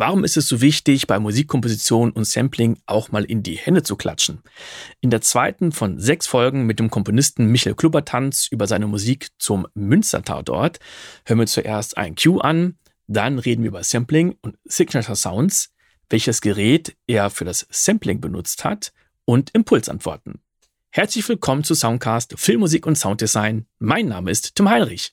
Warum ist es so wichtig, bei Musikkomposition und Sampling auch mal in die Hände zu klatschen? In der zweiten von sechs Folgen mit dem Komponisten Michael Klubbertanz über seine Musik zum Münster-Tatort hören wir zuerst ein Cue an, dann reden wir über Sampling und Signature Sounds, welches Gerät er für das Sampling benutzt hat und Impulsantworten. Herzlich willkommen zu Soundcast Filmmusik und Sounddesign. Mein Name ist Tim Heinrich.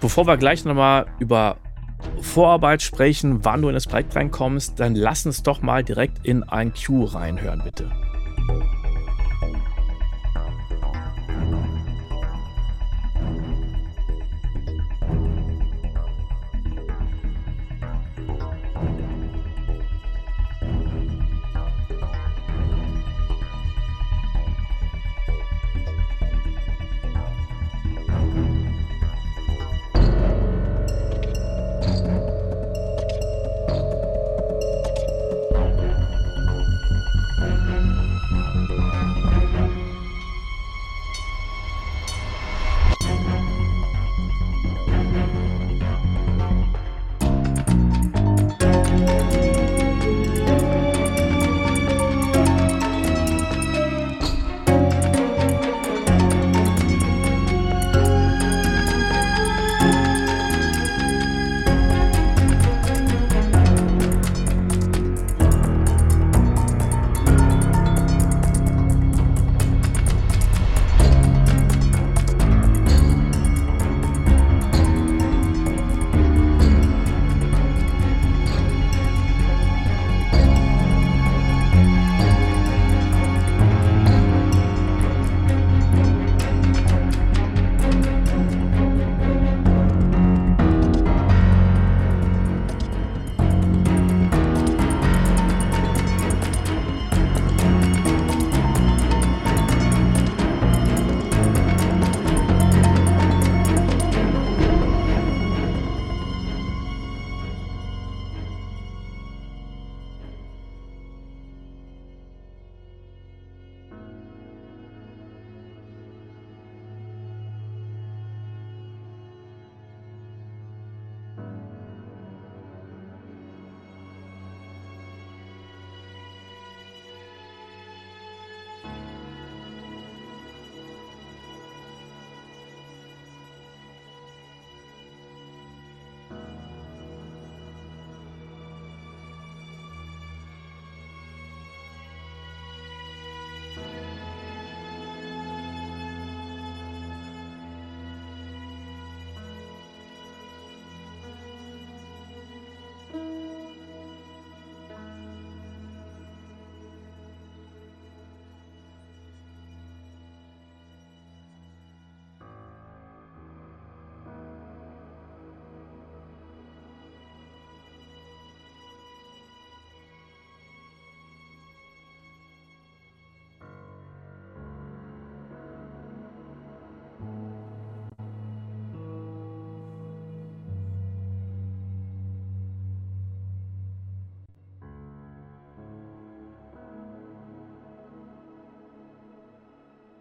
Bevor wir gleich nochmal über Vorarbeit sprechen, wann du in das Projekt reinkommst, dann lass uns doch mal direkt in ein Q reinhören, bitte.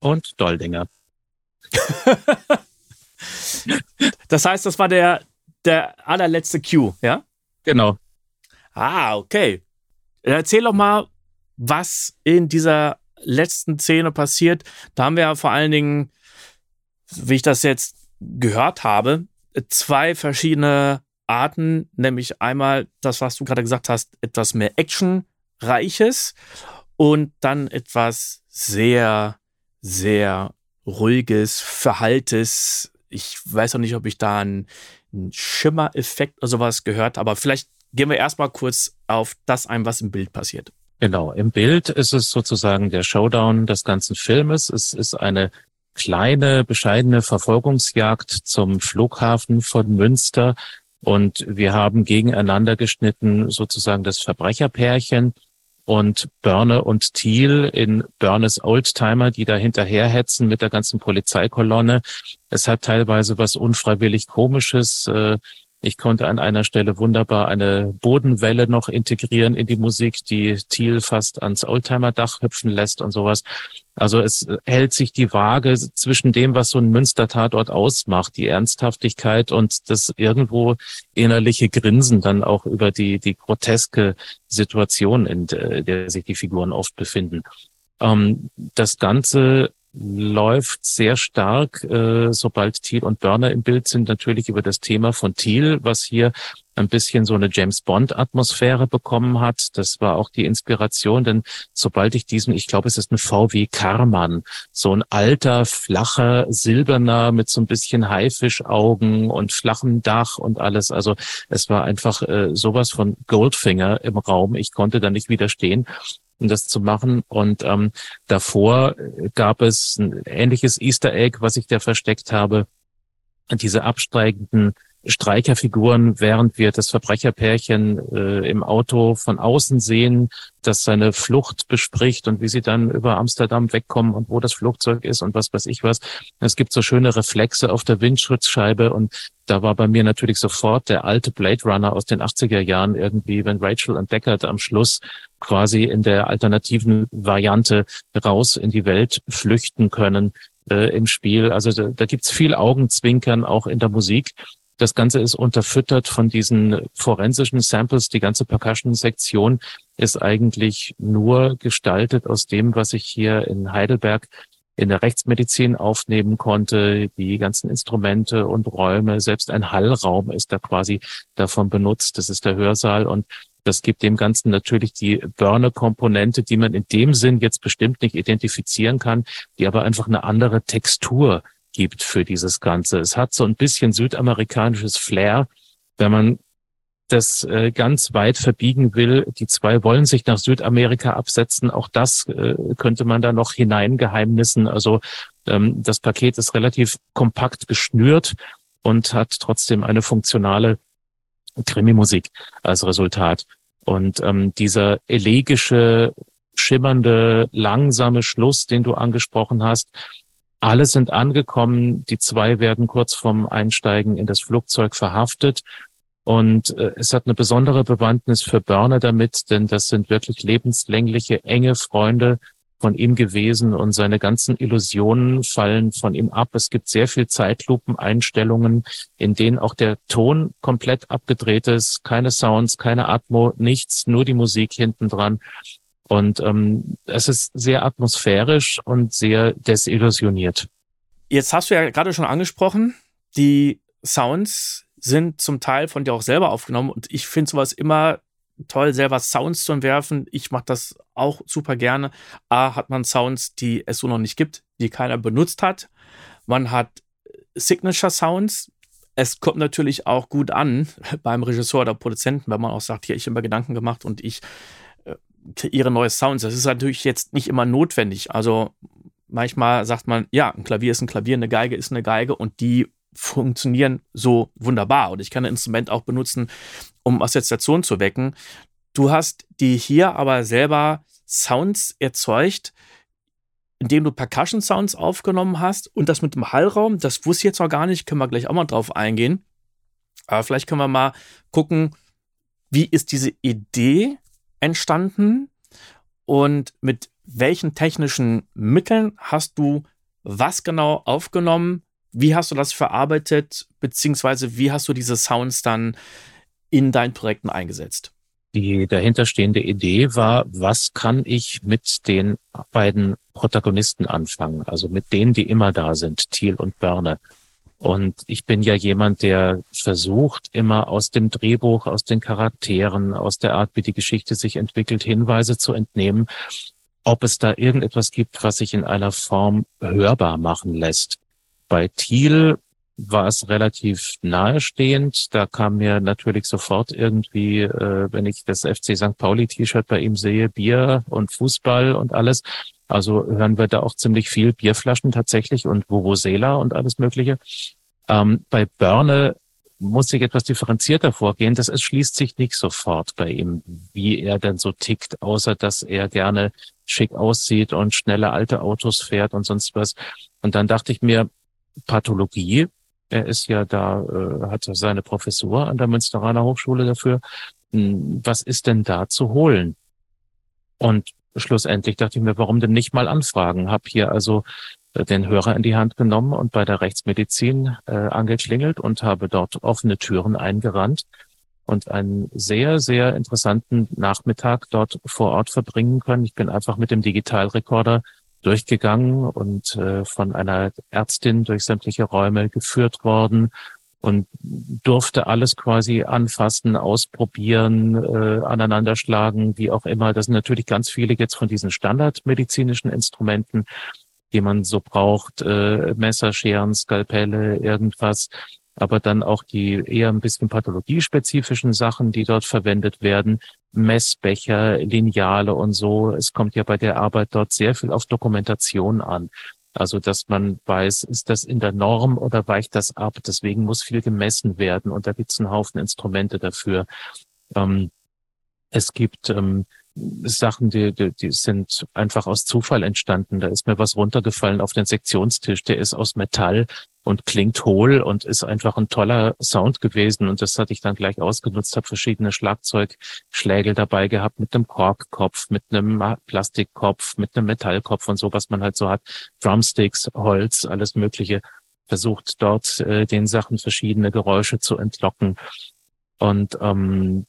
und Doldinger. das heißt, das war der, der allerletzte Cue, ja? Genau. Ah, okay. Erzähl doch mal, was in dieser letzten Szene passiert. Da haben wir ja vor allen Dingen, wie ich das jetzt gehört habe, zwei verschiedene Arten, nämlich einmal das, was du gerade gesagt hast, etwas mehr Actionreiches und dann etwas sehr, sehr ruhiges, verhaltes. Ich weiß auch nicht, ob ich da einen, einen Schimmereffekt oder sowas gehört, aber vielleicht gehen wir erstmal kurz auf das ein, was im Bild passiert. Genau, im Bild ist es sozusagen der Showdown des ganzen Filmes. Es ist eine kleine, bescheidene Verfolgungsjagd zum Flughafen von Münster. Und wir haben gegeneinander geschnitten sozusagen das Verbrecherpärchen und Börne und Thiel in Börnes Oldtimer, die da hinterherhetzen mit der ganzen Polizeikolonne. Es hat teilweise was unfreiwillig Komisches. Äh, ich konnte an einer Stelle wunderbar eine Bodenwelle noch integrieren in die Musik, die Thiel fast ans Oldtimer-Dach hüpfen lässt und sowas. Also es hält sich die Waage zwischen dem, was so ein Münster-Tatort ausmacht, die Ernsthaftigkeit und das irgendwo innerliche Grinsen dann auch über die, die groteske Situation, in der sich die Figuren oft befinden. Ähm, das Ganze läuft sehr stark, äh, sobald Thiel und Burner im Bild sind, natürlich über das Thema von Thiel, was hier ein bisschen so eine James Bond Atmosphäre bekommen hat. Das war auch die Inspiration, denn sobald ich diesen, ich glaube, es ist ein VW Karmann, so ein alter, flacher, silberner mit so ein bisschen Haifischaugen und flachem Dach und alles. Also es war einfach äh, sowas von Goldfinger im Raum. Ich konnte da nicht widerstehen um das zu machen. Und ähm, davor gab es ein ähnliches Easter Egg, was ich da versteckt habe. Diese absteigenden Streicherfiguren, während wir das Verbrecherpärchen äh, im Auto von außen sehen, das seine Flucht bespricht und wie sie dann über Amsterdam wegkommen und wo das Flugzeug ist und was weiß ich was. Es gibt so schöne Reflexe auf der Windschutzscheibe und da war bei mir natürlich sofort der alte Blade Runner aus den 80er Jahren irgendwie, wenn Rachel und Deckard am Schluss quasi in der alternativen Variante raus in die Welt flüchten können äh, im Spiel. Also da, da gibt's viel Augenzwinkern auch in der Musik. Das Ganze ist unterfüttert von diesen forensischen Samples. Die ganze Percussion-Sektion ist eigentlich nur gestaltet aus dem, was ich hier in Heidelberg in der Rechtsmedizin aufnehmen konnte. Die ganzen Instrumente und Räume, selbst ein Hallraum ist da quasi davon benutzt. Das ist der Hörsaal und das gibt dem Ganzen natürlich die Burner-Komponente, die man in dem Sinn jetzt bestimmt nicht identifizieren kann, die aber einfach eine andere Textur gibt für dieses Ganze. Es hat so ein bisschen südamerikanisches Flair, wenn man das äh, ganz weit verbiegen will. Die zwei wollen sich nach Südamerika absetzen. Auch das äh, könnte man da noch hineingeheimnissen. Also ähm, das Paket ist relativ kompakt geschnürt und hat trotzdem eine funktionale Krimi-Musik als Resultat. Und ähm, dieser elegische, schimmernde, langsame Schluss, den du angesprochen hast, alle sind angekommen. Die zwei werden kurz vorm Einsteigen in das Flugzeug verhaftet. Und äh, es hat eine besondere Bewandtnis für Börner damit, denn das sind wirklich lebenslängliche, enge Freunde von ihm gewesen und seine ganzen Illusionen fallen von ihm ab. Es gibt sehr viel Zeitlupeneinstellungen, in denen auch der Ton komplett abgedreht ist, keine Sounds, keine Atmo, nichts, nur die Musik hinten dran. Und ähm, es ist sehr atmosphärisch und sehr desillusioniert. Jetzt hast du ja gerade schon angesprochen, die Sounds sind zum Teil von dir auch selber aufgenommen und ich finde sowas immer toll, selber Sounds zu entwerfen. Ich mache das auch super gerne. A, hat man Sounds, die es so noch nicht gibt, die keiner benutzt hat. Man hat Signature Sounds. Es kommt natürlich auch gut an beim Regisseur oder Produzenten, wenn man auch sagt, hier, ich habe mir Gedanken gemacht und ich kreiere neue Sounds. Das ist natürlich jetzt nicht immer notwendig. Also manchmal sagt man, ja, ein Klavier ist ein Klavier, eine Geige ist eine Geige und die funktionieren so wunderbar. Und ich kann ein Instrument auch benutzen, um Assoziationen zu wecken. Du hast die hier aber selber Sounds erzeugt, indem du Percussion Sounds aufgenommen hast und das mit dem Hallraum, das wusste ich jetzt noch gar nicht, können wir gleich auch mal drauf eingehen. Aber vielleicht können wir mal gucken, wie ist diese Idee entstanden und mit welchen technischen Mitteln hast du was genau aufgenommen? Wie hast du das verarbeitet, beziehungsweise wie hast du diese Sounds dann in deinen Projekten eingesetzt? Die dahinterstehende Idee war, was kann ich mit den beiden Protagonisten anfangen? Also mit denen, die immer da sind, Thiel und Börne. Und ich bin ja jemand, der versucht, immer aus dem Drehbuch, aus den Charakteren, aus der Art, wie die Geschichte sich entwickelt, Hinweise zu entnehmen, ob es da irgendetwas gibt, was sich in einer Form hörbar machen lässt. Bei Thiel war es relativ nahestehend. Da kam mir natürlich sofort irgendwie, äh, wenn ich das FC St. Pauli T-Shirt bei ihm sehe, Bier und Fußball und alles. Also hören wir da auch ziemlich viel Bierflaschen tatsächlich und Vuvuzela und alles Mögliche. Ähm, bei Börne muss ich etwas differenzierter vorgehen. Das schließt sich nicht sofort bei ihm, wie er denn so tickt, außer dass er gerne schick aussieht und schnelle alte Autos fährt und sonst was. Und dann dachte ich mir, Pathologie er ist ja da, äh, hat seine Professur an der Münsteraner Hochschule dafür. Hm, was ist denn da zu holen? Und schlussendlich dachte ich mir, warum denn nicht mal anfragen? Hab hier also äh, den Hörer in die Hand genommen und bei der Rechtsmedizin äh, angeklingelt und habe dort offene Türen eingerannt und einen sehr, sehr interessanten Nachmittag dort vor Ort verbringen können. Ich bin einfach mit dem Digitalrekorder durchgegangen und äh, von einer Ärztin durch sämtliche Räume geführt worden und durfte alles quasi anfassen, ausprobieren, äh, aneinanderschlagen, wie auch immer. Das sind natürlich ganz viele jetzt von diesen standardmedizinischen Instrumenten, die man so braucht, äh, Messer, Scheren, Skalpelle, irgendwas aber dann auch die eher ein bisschen pathologiespezifischen Sachen, die dort verwendet werden, Messbecher, Lineale und so. Es kommt ja bei der Arbeit dort sehr viel auf Dokumentation an. Also, dass man weiß, ist das in der Norm oder weicht das ab? Deswegen muss viel gemessen werden und da gibt es einen Haufen Instrumente dafür. Ähm, es gibt ähm, Sachen, die, die, die sind einfach aus Zufall entstanden. Da ist mir was runtergefallen auf den Sektionstisch. Der ist aus Metall und klingt hohl und ist einfach ein toller Sound gewesen. Und das hatte ich dann gleich ausgenutzt, habe verschiedene Schlagzeugschlägel dabei gehabt mit einem Korkkopf, mit einem Plastikkopf, mit einem Metallkopf und so, was man halt so hat. Drumsticks, Holz, alles Mögliche. Versucht dort äh, den Sachen verschiedene Geräusche zu entlocken. Und ähm,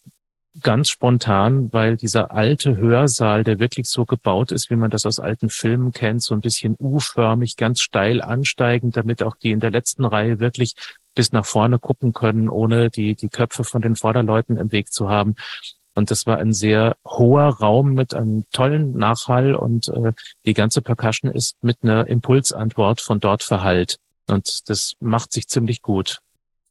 ganz spontan, weil dieser alte Hörsaal, der wirklich so gebaut ist, wie man das aus alten Filmen kennt, so ein bisschen U-förmig, ganz steil ansteigend, damit auch die in der letzten Reihe wirklich bis nach vorne gucken können, ohne die, die Köpfe von den Vorderleuten im Weg zu haben. Und das war ein sehr hoher Raum mit einem tollen Nachhall und äh, die ganze Percussion ist mit einer Impulsantwort von dort verhallt. Und das macht sich ziemlich gut.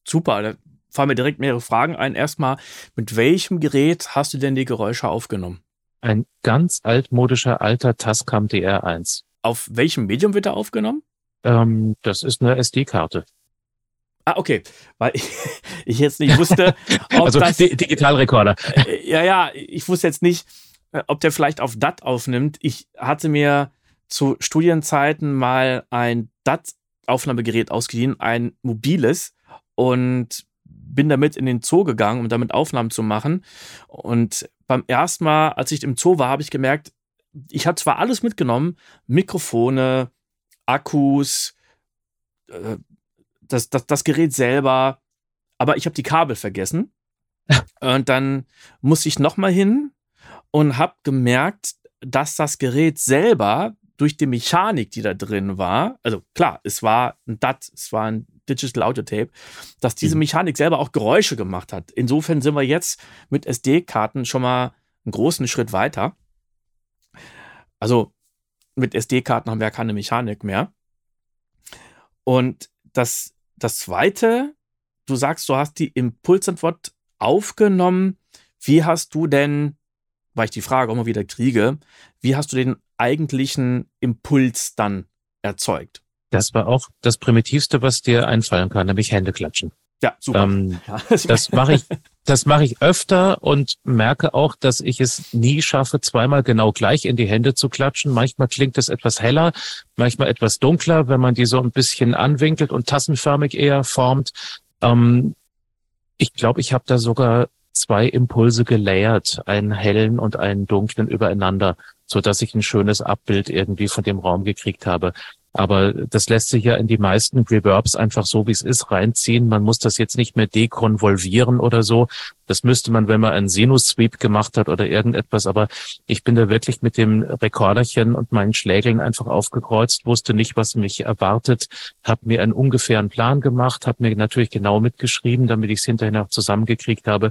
Super, fallen mir direkt mehrere Fragen ein. Erstmal, mit welchem Gerät hast du denn die Geräusche aufgenommen? Ein ganz altmodischer alter Tascam DR1. Auf welchem Medium wird er aufgenommen? Ähm, das ist eine SD-Karte. Ah, okay. Weil ich, ich jetzt nicht wusste, ob also das... Digitalrekorder. Äh, ja, ja, ich wusste jetzt nicht, äh, ob der vielleicht auf DAT aufnimmt. Ich hatte mir zu Studienzeiten mal ein DAT-Aufnahmegerät ausgeliehen, ein mobiles. Und bin damit in den Zoo gegangen, um damit Aufnahmen zu machen. Und beim ersten Mal, als ich im Zoo war, habe ich gemerkt, ich habe zwar alles mitgenommen, Mikrofone, Akkus, äh, das, das, das Gerät selber, aber ich habe die Kabel vergessen. Und dann musste ich nochmal hin und habe gemerkt, dass das Gerät selber durch die Mechanik, die da drin war, also klar, es war ein DAT, es war ein Digital Audio Tape, dass diese mhm. Mechanik selber auch Geräusche gemacht hat. Insofern sind wir jetzt mit SD-Karten schon mal einen großen Schritt weiter. Also mit SD-Karten haben wir ja keine Mechanik mehr. Und das, das zweite, du sagst, du hast die Impulsantwort aufgenommen. Wie hast du denn, weil ich die Frage mal wieder kriege, wie hast du den eigentlichen Impuls dann erzeugt? Das war auch das Primitivste, was dir einfallen kann, nämlich Hände klatschen. Ja, super. Ähm, ja, das mache ich, das mache ich öfter und merke auch, dass ich es nie schaffe, zweimal genau gleich in die Hände zu klatschen. Manchmal klingt es etwas heller, manchmal etwas dunkler, wenn man die so ein bisschen anwinkelt und tassenförmig eher formt. Ähm, ich glaube, ich habe da sogar zwei Impulse gelayert, einen hellen und einen dunklen übereinander, so dass ich ein schönes Abbild irgendwie von dem Raum gekriegt habe. Aber das lässt sich ja in die meisten Reverbs einfach so, wie es ist, reinziehen. Man muss das jetzt nicht mehr dekonvolvieren oder so. Das müsste man, wenn man einen Sinus-Sweep gemacht hat oder irgendetwas. Aber ich bin da wirklich mit dem Rekorderchen und meinen Schlägeln einfach aufgekreuzt, wusste nicht, was mich erwartet, habe mir einen ungefähren Plan gemacht, habe mir natürlich genau mitgeschrieben, damit ich es hinterher noch zusammengekriegt habe.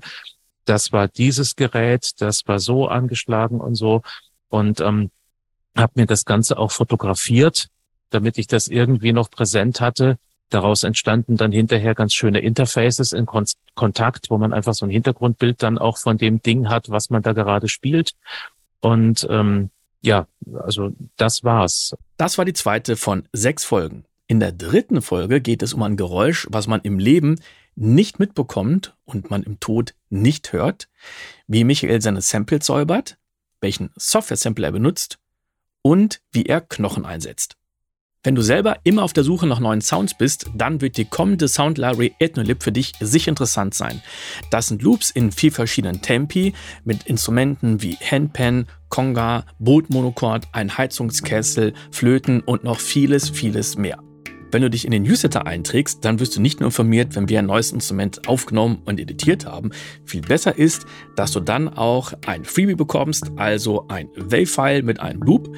Das war dieses Gerät, das war so angeschlagen und so. Und ähm, habe mir das Ganze auch fotografiert damit ich das irgendwie noch präsent hatte. Daraus entstanden dann hinterher ganz schöne Interfaces in Kon Kontakt, wo man einfach so ein Hintergrundbild dann auch von dem Ding hat, was man da gerade spielt. Und ähm, ja, also das war's. Das war die zweite von sechs Folgen. In der dritten Folge geht es um ein Geräusch, was man im Leben nicht mitbekommt und man im Tod nicht hört, wie Michael seine Samples säubert, welchen Software-Sample er benutzt und wie er Knochen einsetzt. Wenn du selber immer auf der Suche nach neuen Sounds bist, dann wird die kommende Sound Library Ethnolib für dich sicher interessant sein. Das sind Loops in vier verschiedenen Tempi mit Instrumenten wie Handpan, Conga, Bootmonochord, ein Heizungskessel, Flöten und noch vieles, vieles mehr. Wenn du dich in den Newsletter einträgst, dann wirst du nicht nur informiert, wenn wir ein neues Instrument aufgenommen und editiert haben. Viel besser ist, dass du dann auch ein Freebie bekommst, also ein Wave-File mit einem Loop.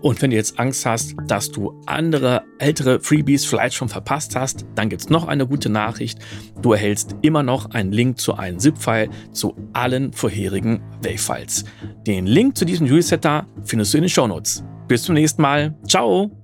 Und wenn du jetzt Angst hast, dass du andere ältere Freebies vielleicht schon verpasst hast, dann gibt es noch eine gute Nachricht. Du erhältst immer noch einen Link zu einem ZIP-File zu allen vorherigen Wave-Files. Den Link zu diesem Newsletter findest du in den Shownotes. Bis zum nächsten Mal. Ciao!